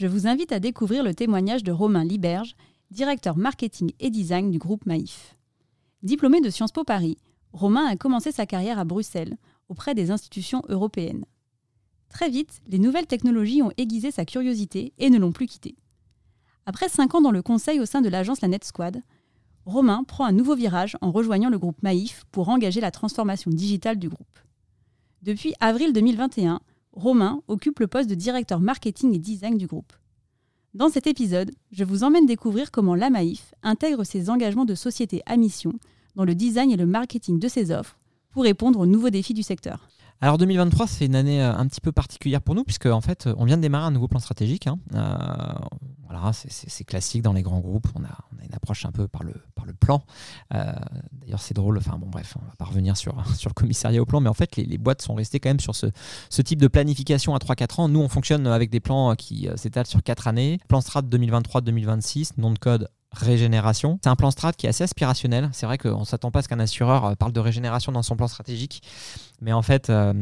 je vous invite à découvrir le témoignage de Romain Liberge, directeur marketing et design du groupe Maïf. Diplômé de Sciences Po Paris, Romain a commencé sa carrière à Bruxelles, auprès des institutions européennes. Très vite, les nouvelles technologies ont aiguisé sa curiosité et ne l'ont plus quitté. Après cinq ans dans le conseil au sein de l'agence La Net Squad, Romain prend un nouveau virage en rejoignant le groupe Maïf pour engager la transformation digitale du groupe. Depuis avril 2021, Romain occupe le poste de directeur marketing et design du groupe. Dans cet épisode, je vous emmène découvrir comment la Maïf intègre ses engagements de société à mission dans le design et le marketing de ses offres pour répondre aux nouveaux défis du secteur. Alors 2023, c'est une année euh, un petit peu particulière pour nous, puisque en fait, on vient de démarrer un nouveau plan stratégique. Hein. Euh, voilà, c'est classique dans les grands groupes. On a, une approche un peu par le, plan. Euh, d'ailleurs, c'est drôle. Enfin bon, bref, on va pas revenir sur, le commissariat au plan, mais en fait, les, boîtes sont restées quand même sur ce, ce type de planification à 3-4 ans. Nous, on fonctionne avec des plans qui s'étalent sur 4 années. Plan strat 2023-2026, nom de code régénération. C'est un plan strat qui est assez aspirationnel. C'est vrai qu'on ne s'attend pas à ce qu'un assureur euh, parle de régénération dans son plan stratégique. Mais en fait, euh,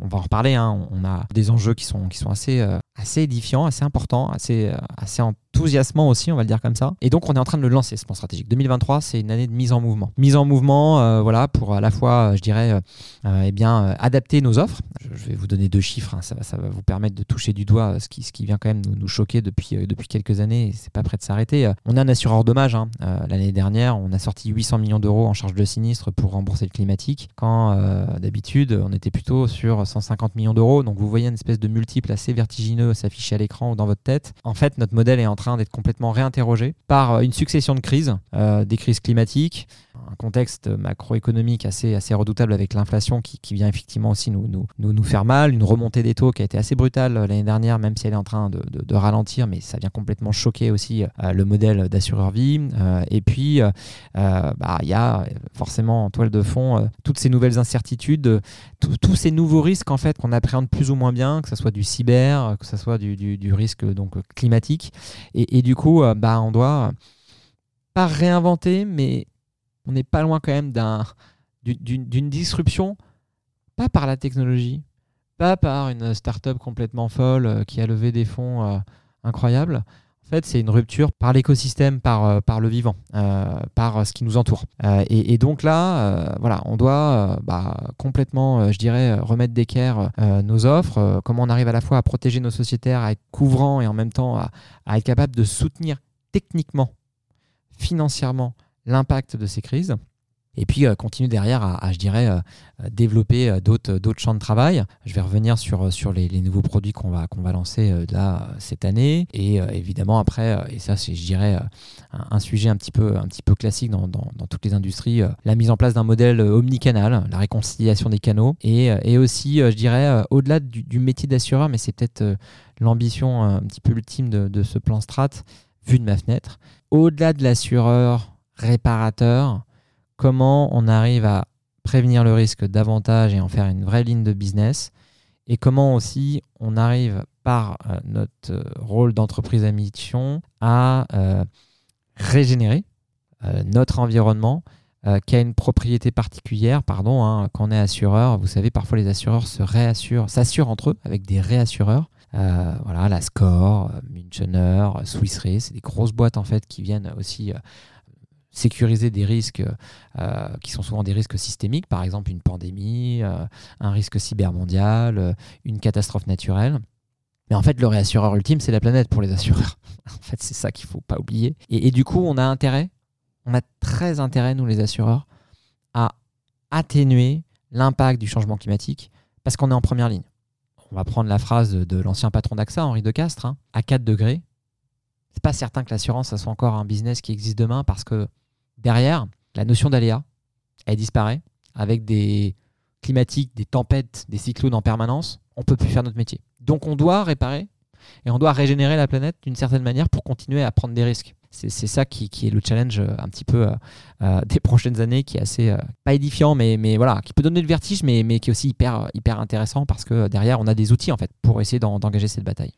on va en reparler. Hein. On a des enjeux qui sont, qui sont assez, euh, assez édifiants, assez importants, assez, assez enthousiasmant aussi, on va le dire comme ça. Et donc, on est en train de le lancer, ce plan stratégique. 2023, c'est une année de mise en mouvement. Mise en mouvement, euh, voilà, pour à la fois, je dirais, euh, euh, eh bien, adapter nos offres. Je, vais vous donner deux chiffres, hein. ça, ça va vous permettre de toucher du doigt ce qui, ce qui vient quand même nous, choquer depuis, depuis quelques années, c'est pas prêt de s'arrêter. On est un assureur dommage. Hein. L'année dernière, on a sorti 800 millions d'euros en charge de sinistre pour rembourser le climatique, quand d'habitude, on était plutôt sur 150 millions d'euros. Donc, vous voyez une espèce de multiple assez vertigineux s'afficher à l'écran ou dans votre tête. En fait, notre modèle est en train d'être complètement réinterrogé par euh, une succession de crises, euh, des crises climatiques, un contexte macroéconomique assez, assez redoutable avec l'inflation qui, qui, vient effectivement aussi nous, nous, nous, faire mal, une remontée des taux qui a été assez brutale euh, l'année dernière, même si elle est en train de, de, ralentir, mais ça vient complètement choquer aussi le modèle d'assureur vie. et puis, bah, il y a forcément en toile de fond toutes ces nouvelles incertitudes, tous ces nouveaux risques en fait qu'on appréhende plus ou moins bien, que ce soit du cyber, que ce soit du, du, risque donc climatique. Et, du coup, euh, bah, on doit pas réinventer, mais on n'est pas loin quand même d'une disruption, pas par la technologie, pas par une start-up complètement folle euh, qui a levé des fonds euh, incroyables, en fait, c'est une rupture par l'écosystème, par, euh, par le vivant, par ce qui nous entoure. et, donc là, voilà, on doit bah, complètement, je dirais, remettre d'équerre nos offres, comment on arrive à la fois à protéger nos sociétaires, à être couvrant et en même temps à être capable de soutenir techniquement, financièrement l'impact de ces crises et puis euh, continuer derrière à, je dirais, euh, euh, développer d'autres, d'autres champs de travail. Je vais revenir sur, sur les, nouveaux produits qu'on va, qu'on va lancer là cette année. Et évidemment, après, et ça, c'est, je dirais, un, sujet un petit peu, un petit peu classique dans, dans, toutes les industries, la mise en place d'un modèle omnicanal, la réconciliation des canaux. Et, et aussi, je dirais, au-delà du, métier d'assureur, mais c'est peut-être l'ambition un petit peu ultime de ce plan strat, vu de ma fenêtre, au-delà de l'assureur réparateur, comment on arrive à prévenir le risque davantage et en faire une vraie ligne de business, et comment aussi on arrive par euh, notre euh, rôle d'entreprise à mission à euh, régénérer notre environnement qui a une propriété particulière. Pardon, hein, quand on est assureur, vous savez, parfois les assureurs se réassurent, s'assurent entre eux avec des réassureurs. voilà, la Score, Münchener, Swiss Re, c'est des grosses boîtes en fait qui viennent aussi sécuriser des risques euh, qui sont souvent des risques systémiques, par exemple une pandémie, euh, un risque cybermondial, euh, une catastrophe naturelle. Mais en fait, le réassureur ultime, c'est la planète pour les assureurs. en fait, c'est ça qu'il ne faut pas oublier. Et, du coup, on a intérêt, on a très intérêt, nous les assureurs, à atténuer l'impact du changement climatique parce qu'on est en première ligne. On va prendre la phrase de, l'ancien patron d'AXA, Henri de Castres, hein. à 4 degrés, c'est pas certain que l'assurance, ça soit encore un business qui existe demain parce que derrière, la notion d'aléa, elle disparaît. Avec des climatiques, des tempêtes, des cyclones en permanence, on peut plus faire notre métier. Donc on doit réparer et on doit régénérer la planète d'une certaine manière pour continuer à prendre des risques. C'est ça qui, est le challenge euh, un petit peu euh, euh, des prochaines années, qui est assez, pas édifiant, mais, voilà, qui peut donner le vertige, mais, mais qui est aussi hyper, hyper intéressant parce que derrière, on a des outils en fait pour essayer d'engager cette bataille.